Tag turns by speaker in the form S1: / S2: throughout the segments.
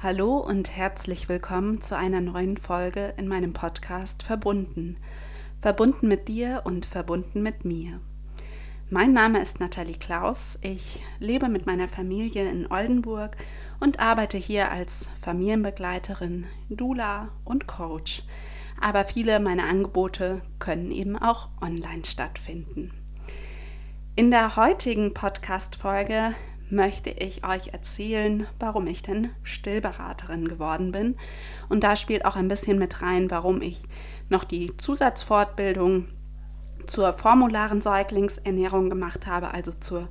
S1: Hallo und herzlich willkommen zu einer neuen Folge in meinem Podcast Verbunden. Verbunden mit dir und verbunden mit mir. Mein Name ist Nathalie Klaus. Ich lebe mit meiner Familie in Oldenburg und arbeite hier als Familienbegleiterin, Dula und Coach. Aber viele meiner Angebote können eben auch online stattfinden. In der heutigen Podcast-Folge möchte ich euch erzählen, warum ich denn Stillberaterin geworden bin. Und da spielt auch ein bisschen mit rein, warum ich noch die Zusatzfortbildung zur formularen Säuglingsernährung gemacht habe, also zur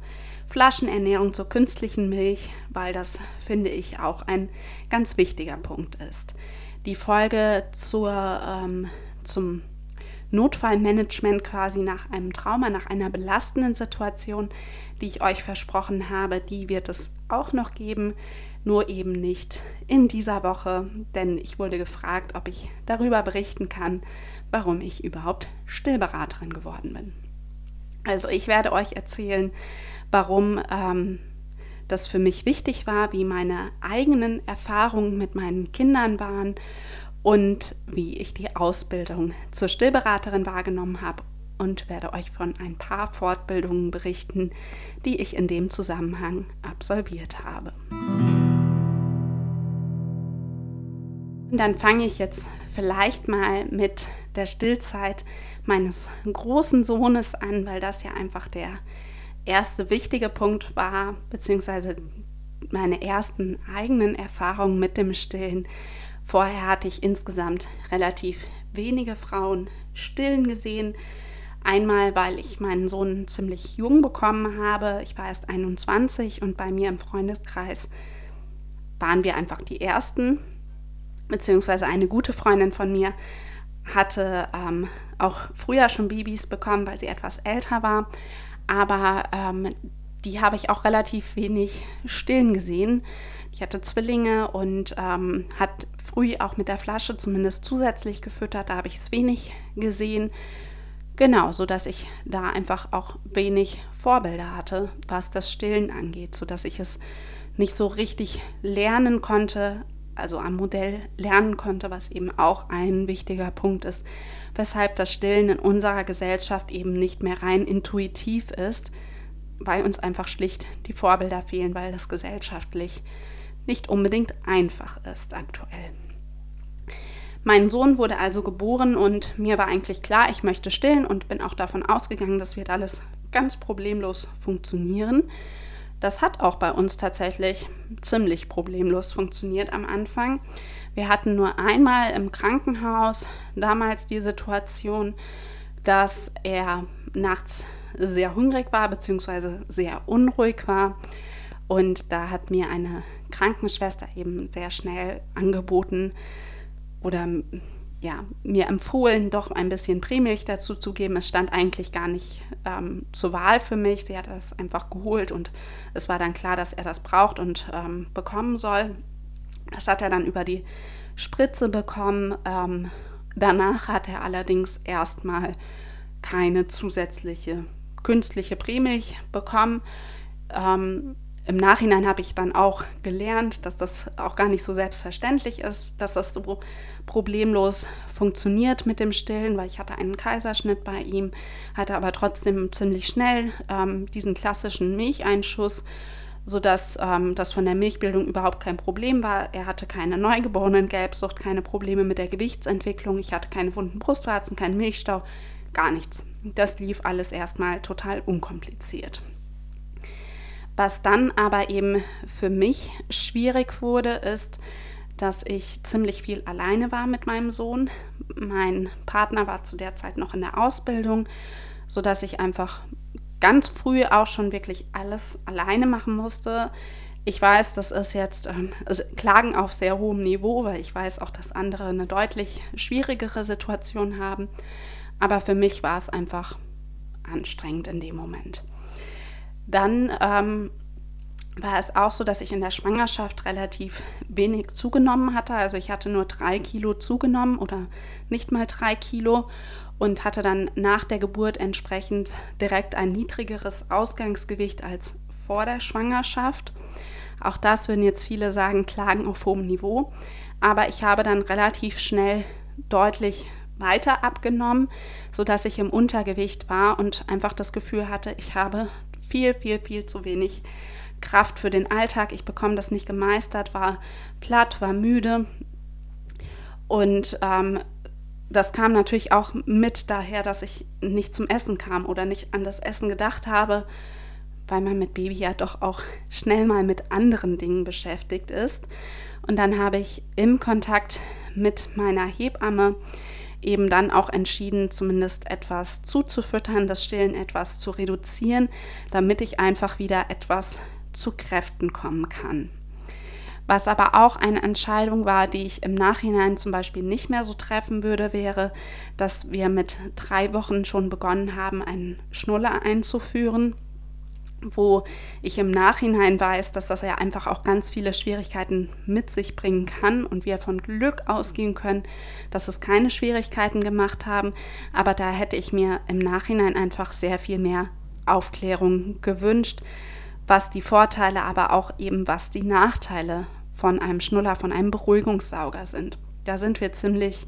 S1: Flaschenernährung, zur künstlichen Milch, weil das, finde ich, auch ein ganz wichtiger Punkt ist. Die Folge zur, ähm, zum Notfallmanagement quasi nach einem Trauma, nach einer belastenden Situation, die ich euch versprochen habe, die wird es auch noch geben, nur eben nicht in dieser Woche, denn ich wurde gefragt, ob ich darüber berichten kann, warum ich überhaupt Stillberaterin geworden bin. Also ich werde euch erzählen, warum ähm, das für mich wichtig war, wie meine eigenen Erfahrungen mit meinen Kindern waren und wie ich die Ausbildung zur Stillberaterin wahrgenommen habe und werde euch von ein paar Fortbildungen berichten, die ich in dem Zusammenhang absolviert habe. Und dann fange ich jetzt vielleicht mal mit der Stillzeit meines großen Sohnes an, weil das ja einfach der erste wichtige Punkt war, beziehungsweise meine ersten eigenen Erfahrungen mit dem Stillen. Vorher hatte ich insgesamt relativ wenige Frauen stillen gesehen. Einmal, weil ich meinen Sohn ziemlich jung bekommen habe. Ich war erst 21 und bei mir im Freundeskreis waren wir einfach die Ersten. Beziehungsweise eine gute Freundin von mir hatte ähm, auch früher schon Babys bekommen, weil sie etwas älter war. Aber ähm, die habe ich auch relativ wenig stillen gesehen. Ich hatte Zwillinge und ähm, hat früh auch mit der Flasche zumindest zusätzlich gefüttert. Da habe ich es wenig gesehen. Genau, so dass ich da einfach auch wenig Vorbilder hatte, was das Stillen angeht, so dass ich es nicht so richtig lernen konnte, also am Modell lernen konnte, was eben auch ein wichtiger Punkt ist, weshalb das Stillen in unserer Gesellschaft eben nicht mehr rein intuitiv ist, weil uns einfach schlicht die Vorbilder fehlen, weil das gesellschaftlich nicht unbedingt einfach ist aktuell. Mein Sohn wurde also geboren und mir war eigentlich klar, ich möchte stillen und bin auch davon ausgegangen, das wird alles ganz problemlos funktionieren. Das hat auch bei uns tatsächlich ziemlich problemlos funktioniert am Anfang. Wir hatten nur einmal im Krankenhaus damals die Situation, dass er nachts sehr hungrig war bzw. sehr unruhig war. Und da hat mir eine Krankenschwester eben sehr schnell angeboten, oder ja, mir empfohlen, doch ein bisschen Prämilch dazu zu geben. Es stand eigentlich gar nicht ähm, zur Wahl für mich. Sie hat das einfach geholt und es war dann klar, dass er das braucht und ähm, bekommen soll. Das hat er dann über die Spritze bekommen. Ähm, danach hat er allerdings erstmal keine zusätzliche künstliche Prämilch bekommen. Ähm, im Nachhinein habe ich dann auch gelernt, dass das auch gar nicht so selbstverständlich ist, dass das so problemlos funktioniert mit dem Stillen, weil ich hatte einen Kaiserschnitt bei ihm, hatte aber trotzdem ziemlich schnell ähm, diesen klassischen Milcheinschuss, sodass ähm, das von der Milchbildung überhaupt kein Problem war. Er hatte keine neugeborenen Gelbsucht, keine Probleme mit der Gewichtsentwicklung, ich hatte keine wunden Brustwarzen, keinen Milchstau, gar nichts. Das lief alles erstmal total unkompliziert. Was dann aber eben für mich schwierig wurde, ist, dass ich ziemlich viel alleine war mit meinem Sohn. Mein Partner war zu der Zeit noch in der Ausbildung, sodass ich einfach ganz früh auch schon wirklich alles alleine machen musste. Ich weiß, das ist jetzt ähm, Klagen auf sehr hohem Niveau, weil ich weiß auch, dass andere eine deutlich schwierigere Situation haben. Aber für mich war es einfach anstrengend in dem Moment. Dann ähm, war es auch so, dass ich in der Schwangerschaft relativ wenig zugenommen hatte. Also ich hatte nur drei Kilo zugenommen oder nicht mal drei Kilo und hatte dann nach der Geburt entsprechend direkt ein niedrigeres Ausgangsgewicht als vor der Schwangerschaft. Auch das würden jetzt viele sagen, Klagen auf hohem Niveau. Aber ich habe dann relativ schnell deutlich weiter abgenommen, sodass ich im Untergewicht war und einfach das Gefühl hatte, ich habe viel, viel, viel zu wenig Kraft für den Alltag. Ich bekomme das nicht gemeistert, war platt, war müde. Und ähm, das kam natürlich auch mit daher, dass ich nicht zum Essen kam oder nicht an das Essen gedacht habe, weil man mit Baby ja doch auch schnell mal mit anderen Dingen beschäftigt ist. Und dann habe ich im Kontakt mit meiner Hebamme eben dann auch entschieden, zumindest etwas zuzufüttern, das Stillen etwas zu reduzieren, damit ich einfach wieder etwas zu Kräften kommen kann. Was aber auch eine Entscheidung war, die ich im Nachhinein zum Beispiel nicht mehr so treffen würde, wäre, dass wir mit drei Wochen schon begonnen haben, einen Schnuller einzuführen wo ich im Nachhinein weiß, dass das ja einfach auch ganz viele Schwierigkeiten mit sich bringen kann und wir von Glück ausgehen können, dass es keine Schwierigkeiten gemacht haben. Aber da hätte ich mir im Nachhinein einfach sehr viel mehr Aufklärung gewünscht, was die Vorteile, aber auch eben was die Nachteile von einem Schnuller, von einem Beruhigungssauger sind. Da sind wir ziemlich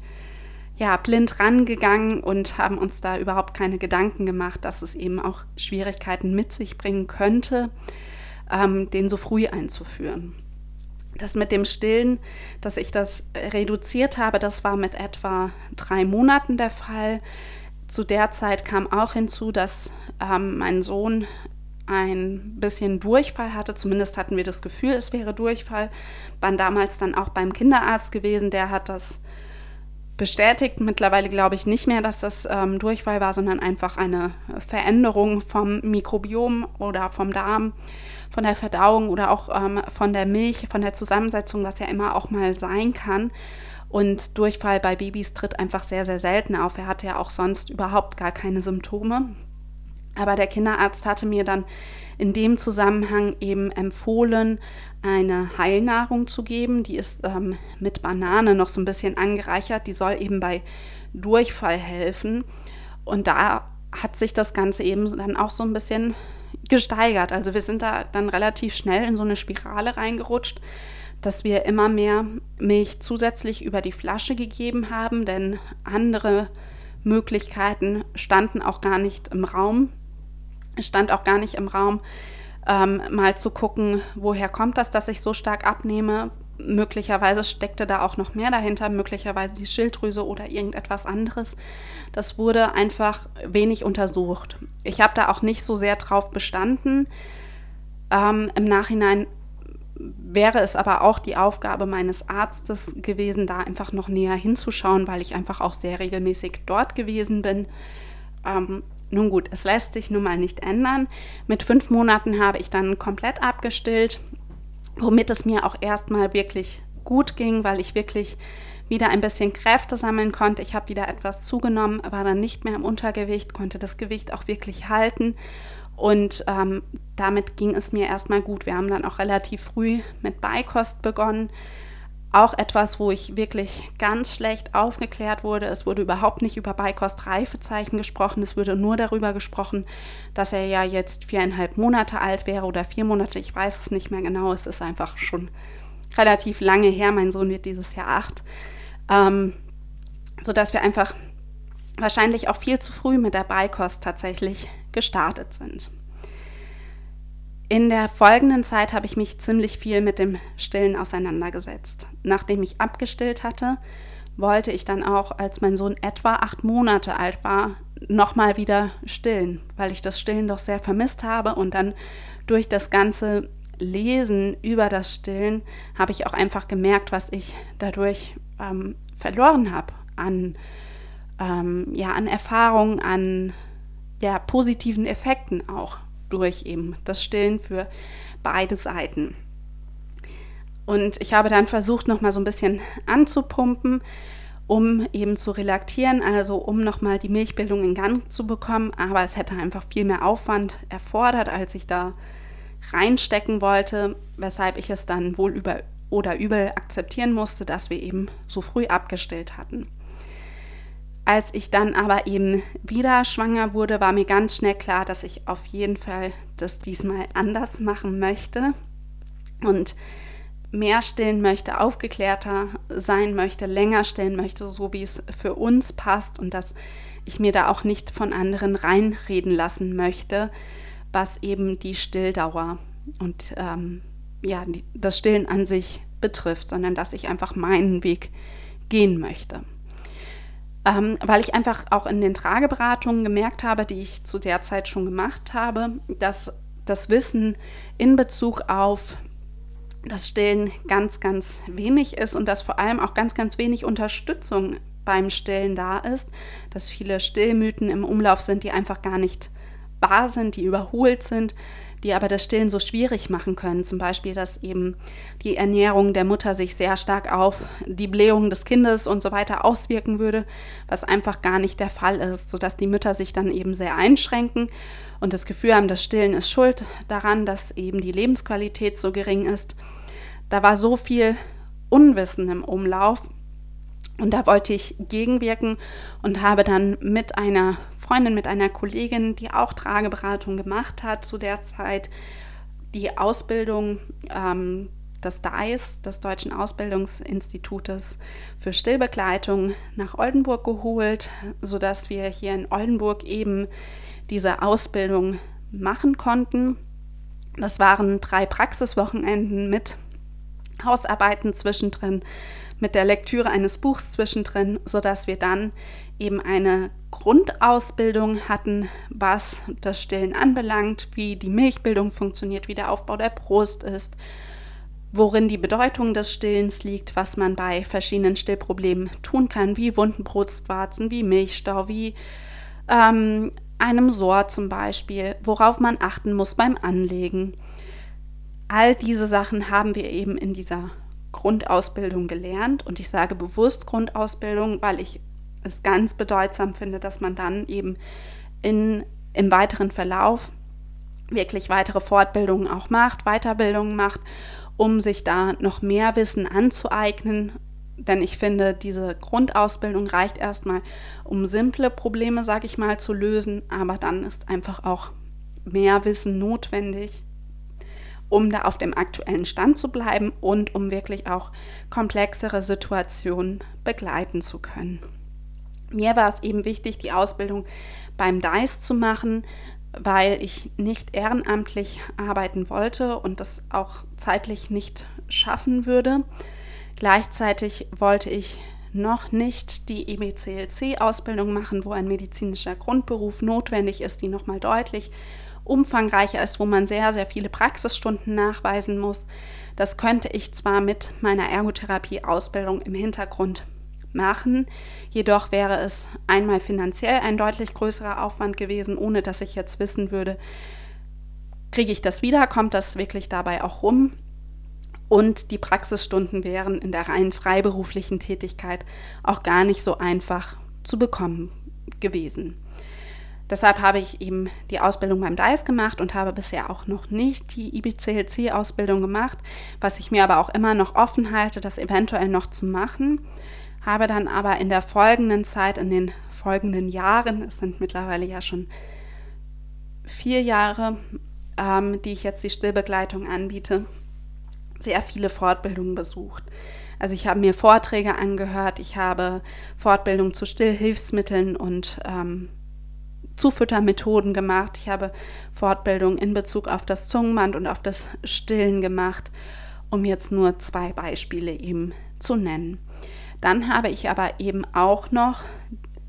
S1: ja, blind rangegangen und haben uns da überhaupt keine Gedanken gemacht, dass es eben auch Schwierigkeiten mit sich bringen könnte, ähm, den so früh einzuführen. Das mit dem Stillen, dass ich das reduziert habe, das war mit etwa drei Monaten der Fall. Zu der Zeit kam auch hinzu, dass ähm, mein Sohn ein bisschen Durchfall hatte. Zumindest hatten wir das Gefühl, es wäre Durchfall. Waren damals dann auch beim Kinderarzt gewesen, der hat das bestätigt. Mittlerweile glaube ich nicht mehr, dass das ähm, Durchfall war, sondern einfach eine Veränderung vom Mikrobiom oder vom Darm, von der Verdauung oder auch ähm, von der Milch, von der Zusammensetzung, was ja immer auch mal sein kann. Und Durchfall bei Babys tritt einfach sehr, sehr selten auf. Er hatte ja auch sonst überhaupt gar keine Symptome. Aber der Kinderarzt hatte mir dann in dem Zusammenhang eben empfohlen, eine Heilnahrung zu geben. Die ist ähm, mit Banane noch so ein bisschen angereichert. Die soll eben bei Durchfall helfen. Und da hat sich das Ganze eben dann auch so ein bisschen gesteigert. Also wir sind da dann relativ schnell in so eine Spirale reingerutscht, dass wir immer mehr Milch zusätzlich über die Flasche gegeben haben, denn andere Möglichkeiten standen auch gar nicht im Raum. Es stand auch gar nicht im Raum, ähm, mal zu gucken, woher kommt das, dass ich so stark abnehme. Möglicherweise steckte da auch noch mehr dahinter, möglicherweise die Schilddrüse oder irgendetwas anderes. Das wurde einfach wenig untersucht. Ich habe da auch nicht so sehr drauf bestanden. Ähm, Im Nachhinein wäre es aber auch die Aufgabe meines Arztes gewesen, da einfach noch näher hinzuschauen, weil ich einfach auch sehr regelmäßig dort gewesen bin. Ähm, nun gut, es lässt sich nun mal nicht ändern. Mit fünf Monaten habe ich dann komplett abgestillt, womit es mir auch erstmal wirklich gut ging, weil ich wirklich wieder ein bisschen Kräfte sammeln konnte. Ich habe wieder etwas zugenommen, war dann nicht mehr im Untergewicht, konnte das Gewicht auch wirklich halten. Und ähm, damit ging es mir erstmal gut. Wir haben dann auch relativ früh mit Beikost begonnen auch etwas, wo ich wirklich ganz schlecht aufgeklärt wurde. Es wurde überhaupt nicht über Beikost-Reifezeichen gesprochen. Es wurde nur darüber gesprochen, dass er ja jetzt viereinhalb Monate alt wäre oder vier Monate. Ich weiß es nicht mehr genau. Es ist einfach schon relativ lange her. Mein Sohn wird dieses Jahr acht. Ähm, sodass wir einfach wahrscheinlich auch viel zu früh mit der Beikost tatsächlich gestartet sind. In der folgenden Zeit habe ich mich ziemlich viel mit dem Stillen auseinandergesetzt. Nachdem ich abgestillt hatte, wollte ich dann auch, als mein Sohn etwa acht Monate alt war, nochmal wieder stillen, weil ich das Stillen doch sehr vermisst habe und dann durch das ganze Lesen über das Stillen habe ich auch einfach gemerkt, was ich dadurch ähm, verloren habe an, ähm, ja, an Erfahrungen, an ja, positiven Effekten auch durch eben das Stillen für beide Seiten. Und ich habe dann versucht, nochmal so ein bisschen anzupumpen, um eben zu relaktieren, also um nochmal die Milchbildung in Gang zu bekommen. Aber es hätte einfach viel mehr Aufwand erfordert, als ich da reinstecken wollte, weshalb ich es dann wohl über oder übel akzeptieren musste, dass wir eben so früh abgestillt hatten. Als ich dann aber eben wieder schwanger wurde, war mir ganz schnell klar, dass ich auf jeden Fall das diesmal anders machen möchte. und mehr stillen möchte, aufgeklärter sein möchte, länger stillen möchte, so wie es für uns passt und dass ich mir da auch nicht von anderen reinreden lassen möchte, was eben die Stilldauer und ähm, ja, das Stillen an sich betrifft, sondern dass ich einfach meinen Weg gehen möchte. Ähm, weil ich einfach auch in den Trageberatungen gemerkt habe, die ich zu der Zeit schon gemacht habe, dass das Wissen in Bezug auf das Stillen ganz, ganz wenig ist und dass vor allem auch ganz, ganz wenig Unterstützung beim Stillen da ist, dass viele Stillmythen im Umlauf sind, die einfach gar nicht wahr sind, die überholt sind, die aber das Stillen so schwierig machen können. Zum Beispiel, dass eben die Ernährung der Mutter sich sehr stark auf die Blähung des Kindes und so weiter auswirken würde, was einfach gar nicht der Fall ist, sodass die Mütter sich dann eben sehr einschränken und das Gefühl haben, das Stillen ist schuld daran, dass eben die Lebensqualität so gering ist. Da war so viel Unwissen im Umlauf, und da wollte ich gegenwirken und habe dann mit einer Freundin, mit einer Kollegin, die auch Trageberatung gemacht hat zu der Zeit, die Ausbildung ähm, des DAIS, des Deutschen Ausbildungsinstitutes für Stillbegleitung, nach Oldenburg geholt, sodass wir hier in Oldenburg eben diese Ausbildung machen konnten. Das waren drei Praxiswochenenden mit Hausarbeiten zwischendrin, mit der Lektüre eines Buchs zwischendrin, sodass wir dann eben eine Grundausbildung hatten, was das Stillen anbelangt, wie die Milchbildung funktioniert, wie der Aufbau der Brust ist, worin die Bedeutung des Stillens liegt, was man bei verschiedenen Stillproblemen tun kann, wie wunden Brustwarzen, wie Milchstau, wie ähm, einem Sohr zum Beispiel, worauf man achten muss beim Anlegen. All diese Sachen haben wir eben in dieser Grundausbildung gelernt. Und ich sage bewusst Grundausbildung, weil ich es ganz bedeutsam finde, dass man dann eben in, im weiteren Verlauf wirklich weitere Fortbildungen auch macht, Weiterbildungen macht, um sich da noch mehr Wissen anzueignen. Denn ich finde, diese Grundausbildung reicht erstmal, um simple Probleme, sage ich mal, zu lösen, aber dann ist einfach auch mehr Wissen notwendig, um da auf dem aktuellen Stand zu bleiben und um wirklich auch komplexere Situationen begleiten zu können. Mir war es eben wichtig, die Ausbildung beim DICE zu machen, weil ich nicht ehrenamtlich arbeiten wollte und das auch zeitlich nicht schaffen würde. Gleichzeitig wollte ich noch nicht die EBCLC-Ausbildung machen, wo ein medizinischer Grundberuf notwendig ist, die nochmal deutlich umfangreicher ist, wo man sehr, sehr viele Praxisstunden nachweisen muss. Das könnte ich zwar mit meiner Ergotherapie-Ausbildung im Hintergrund machen, jedoch wäre es einmal finanziell ein deutlich größerer Aufwand gewesen, ohne dass ich jetzt wissen würde, kriege ich das wieder, kommt das wirklich dabei auch rum. Und die Praxisstunden wären in der rein freiberuflichen Tätigkeit auch gar nicht so einfach zu bekommen gewesen. Deshalb habe ich eben die Ausbildung beim DICE gemacht und habe bisher auch noch nicht die IBCLC-Ausbildung gemacht, was ich mir aber auch immer noch offen halte, das eventuell noch zu machen. Habe dann aber in der folgenden Zeit, in den folgenden Jahren, es sind mittlerweile ja schon vier Jahre, ähm, die ich jetzt die Stillbegleitung anbiete, sehr viele Fortbildungen besucht. Also ich habe mir Vorträge angehört, ich habe Fortbildung zu Stillhilfsmitteln und ähm, Zufüttermethoden gemacht. Ich habe Fortbildung in Bezug auf das Zungenband und auf das Stillen gemacht, um jetzt nur zwei Beispiele eben zu nennen. Dann habe ich aber eben auch noch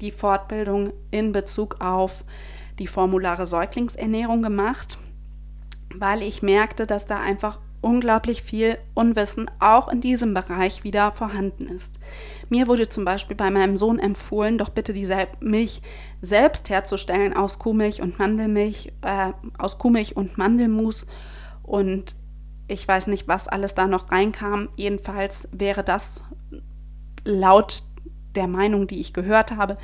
S1: die Fortbildung in Bezug auf die formulare Säuglingsernährung gemacht, weil ich merkte, dass da einfach unglaublich viel Unwissen auch in diesem Bereich wieder vorhanden ist. Mir wurde zum Beispiel bei meinem Sohn empfohlen, doch bitte die Milch selbst herzustellen aus Kuhmilch und Mandelmilch, äh, aus Kuhmilch und Mandelmus. Und ich weiß nicht, was alles da noch reinkam. Jedenfalls wäre das laut der Meinung, die ich gehört habe,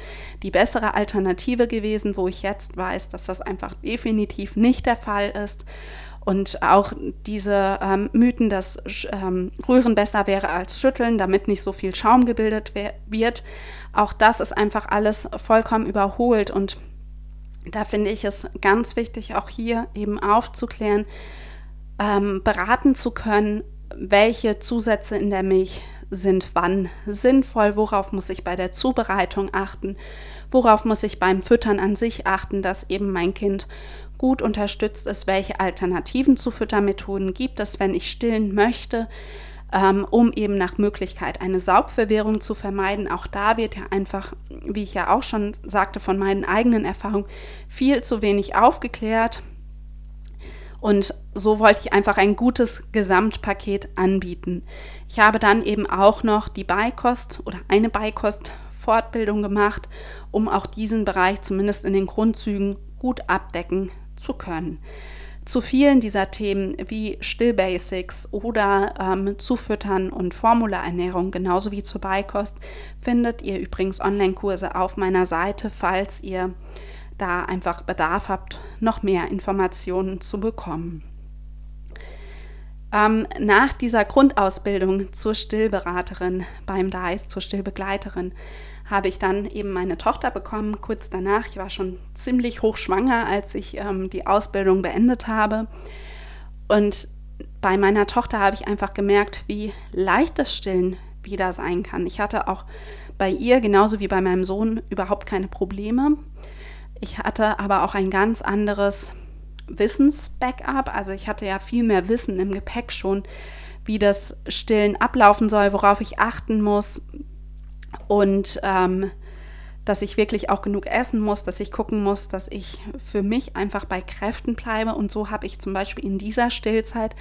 S1: die bessere Alternative gewesen, wo ich jetzt weiß, dass das einfach definitiv nicht der Fall ist. Und auch diese ähm, Mythen, dass ähm, Rühren besser wäre als Schütteln, damit nicht so viel Schaum gebildet wird, auch das ist einfach alles vollkommen überholt. Und da finde ich es ganz wichtig, auch hier eben aufzuklären, ähm, beraten zu können, welche Zusätze in der Milch sind wann sinnvoll, worauf muss ich bei der Zubereitung achten, worauf muss ich beim Füttern an sich achten, dass eben mein Kind gut unterstützt ist, welche Alternativen zu Füttermethoden gibt es, wenn ich stillen möchte, ähm, um eben nach Möglichkeit eine Saugverwirrung zu vermeiden. Auch da wird ja einfach, wie ich ja auch schon sagte, von meinen eigenen Erfahrungen viel zu wenig aufgeklärt. Und so wollte ich einfach ein gutes Gesamtpaket anbieten. Ich habe dann eben auch noch die Beikost oder eine Beikost-Fortbildung gemacht, um auch diesen Bereich zumindest in den Grundzügen gut abdecken zu können. Zu vielen dieser Themen wie Stillbasics oder ähm, Zufüttern und Formulaernährung, genauso wie zur Beikost, findet ihr übrigens Online-Kurse auf meiner Seite, falls ihr da einfach Bedarf habt, noch mehr Informationen zu bekommen. Ähm, nach dieser Grundausbildung zur Stillberaterin beim DICE, zur Stillbegleiterin, habe ich dann eben meine Tochter bekommen, kurz danach. Ich war schon ziemlich hochschwanger, als ich ähm, die Ausbildung beendet habe. Und bei meiner Tochter habe ich einfach gemerkt, wie leicht das Stillen wieder sein kann. Ich hatte auch bei ihr, genauso wie bei meinem Sohn, überhaupt keine Probleme. Ich hatte aber auch ein ganz anderes Wissens-Backup. Also ich hatte ja viel mehr Wissen im Gepäck schon, wie das Stillen ablaufen soll, worauf ich achten muss, und ähm, dass ich wirklich auch genug essen muss, dass ich gucken muss, dass ich für mich einfach bei Kräften bleibe. Und so habe ich zum Beispiel in dieser Stillzeit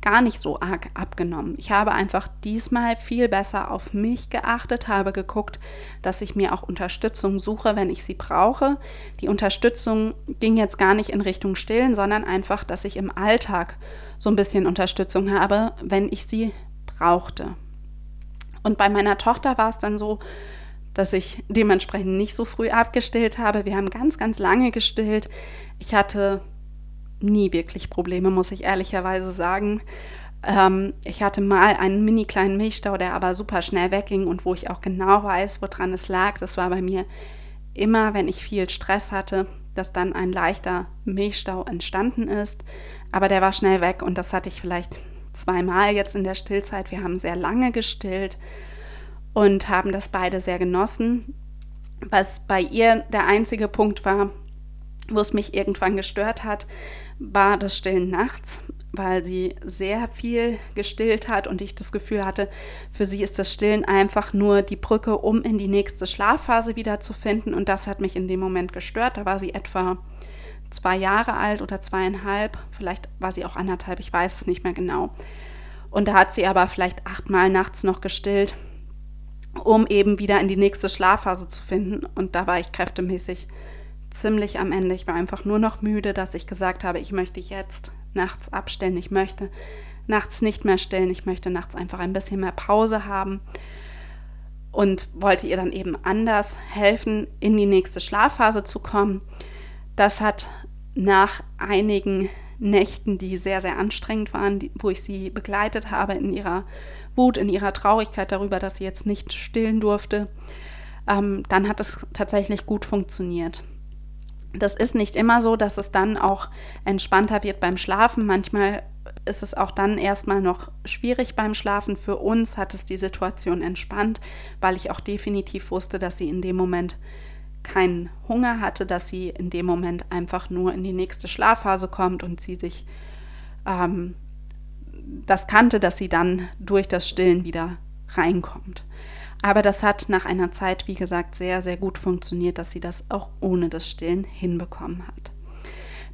S1: gar nicht so arg abgenommen. Ich habe einfach diesmal viel besser auf mich geachtet, habe geguckt, dass ich mir auch Unterstützung suche, wenn ich sie brauche. Die Unterstützung ging jetzt gar nicht in Richtung Stillen, sondern einfach, dass ich im Alltag so ein bisschen Unterstützung habe, wenn ich sie brauchte. Und bei meiner Tochter war es dann so, dass ich dementsprechend nicht so früh abgestillt habe. Wir haben ganz, ganz lange gestillt. Ich hatte nie wirklich Probleme, muss ich ehrlicherweise sagen. Ähm, ich hatte mal einen mini kleinen Milchstau, der aber super schnell wegging und wo ich auch genau weiß, woran es lag. Das war bei mir immer, wenn ich viel Stress hatte, dass dann ein leichter Milchstau entstanden ist. Aber der war schnell weg und das hatte ich vielleicht zweimal jetzt in der Stillzeit. Wir haben sehr lange gestillt und haben das beide sehr genossen. Was bei ihr der einzige Punkt war, wo es mich irgendwann gestört hat, war das Stillen nachts, weil sie sehr viel gestillt hat und ich das Gefühl hatte, für sie ist das Stillen einfach nur die Brücke, um in die nächste Schlafphase wieder zu finden. Und das hat mich in dem Moment gestört. Da war sie etwa zwei Jahre alt oder zweieinhalb, vielleicht war sie auch anderthalb, ich weiß es nicht mehr genau. Und da hat sie aber vielleicht achtmal nachts noch gestillt, um eben wieder in die nächste Schlafphase zu finden. Und da war ich kräftemäßig ziemlich am Ende. Ich war einfach nur noch müde, dass ich gesagt habe, ich möchte jetzt nachts abstellen, ich möchte nachts nicht mehr stillen, ich möchte nachts einfach ein bisschen mehr Pause haben und wollte ihr dann eben anders helfen, in die nächste Schlafphase zu kommen. Das hat nach einigen Nächten, die sehr, sehr anstrengend waren, die, wo ich sie begleitet habe in ihrer Wut, in ihrer Traurigkeit darüber, dass sie jetzt nicht stillen durfte, ähm, dann hat es tatsächlich gut funktioniert. Das ist nicht immer so, dass es dann auch entspannter wird beim Schlafen. Manchmal ist es auch dann erstmal noch schwierig beim Schlafen. Für uns hat es die Situation entspannt, weil ich auch definitiv wusste, dass sie in dem Moment keinen Hunger hatte, dass sie in dem Moment einfach nur in die nächste Schlafphase kommt und sie sich ähm, das kannte, dass sie dann durch das Stillen wieder reinkommt. Aber das hat nach einer Zeit, wie gesagt, sehr, sehr gut funktioniert, dass sie das auch ohne das Stillen hinbekommen hat.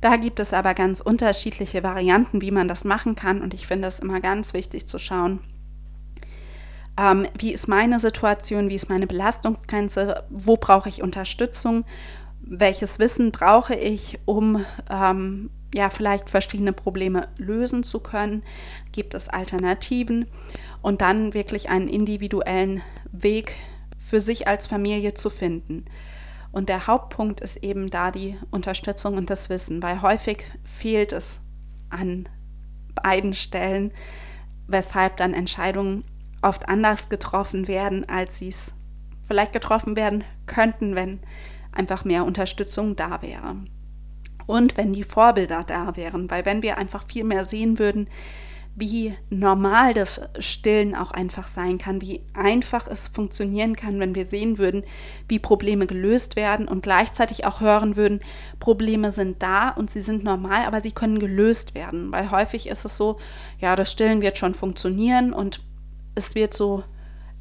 S1: Da gibt es aber ganz unterschiedliche Varianten, wie man das machen kann. Und ich finde es immer ganz wichtig zu schauen, ähm, wie ist meine Situation, wie ist meine Belastungsgrenze, wo brauche ich Unterstützung, welches Wissen brauche ich, um ähm, ja vielleicht verschiedene Probleme lösen zu können, gibt es Alternativen? Und dann wirklich einen individuellen Weg für sich als Familie zu finden. Und der Hauptpunkt ist eben da die Unterstützung und das Wissen, weil häufig fehlt es an beiden Stellen, weshalb dann Entscheidungen oft anders getroffen werden, als sie es vielleicht getroffen werden könnten, wenn einfach mehr Unterstützung da wäre. und wenn die Vorbilder da wären, weil wenn wir einfach viel mehr sehen würden, wie normal das Stillen auch einfach sein kann, wie einfach es funktionieren kann, wenn wir sehen würden, wie Probleme gelöst werden und gleichzeitig auch hören würden, Probleme sind da und sie sind normal, aber sie können gelöst werden, weil häufig ist es so, ja, das Stillen wird schon funktionieren und es wird so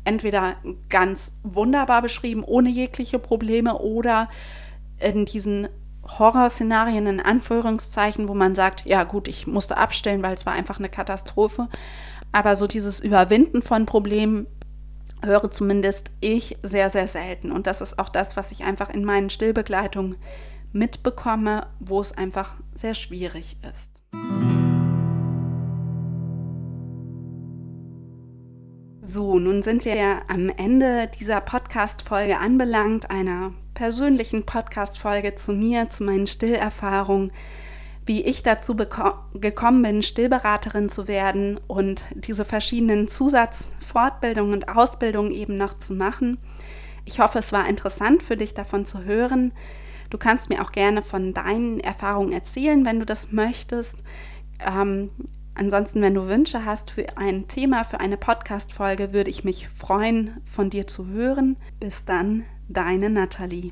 S1: entweder ganz wunderbar beschrieben, ohne jegliche Probleme oder in diesen Horrorszenarien in Anführungszeichen, wo man sagt, ja gut, ich musste abstellen, weil es war einfach eine Katastrophe. Aber so dieses Überwinden von Problemen höre zumindest ich sehr, sehr selten. Und das ist auch das, was ich einfach in meinen Stillbegleitungen mitbekomme, wo es einfach sehr schwierig ist. So, nun sind wir ja am Ende dieser Podcast-Folge anbelangt, einer persönlichen Podcast-Folge zu mir, zu meinen Stillerfahrungen, wie ich dazu gekommen bin, Stillberaterin zu werden und diese verschiedenen Zusatzfortbildungen und Ausbildungen eben noch zu machen. Ich hoffe, es war interessant für dich davon zu hören. Du kannst mir auch gerne von deinen Erfahrungen erzählen, wenn du das möchtest. Ähm, Ansonsten, wenn du Wünsche hast für ein Thema, für eine Podcast-Folge, würde ich mich freuen, von dir zu hören. Bis dann, deine Nathalie.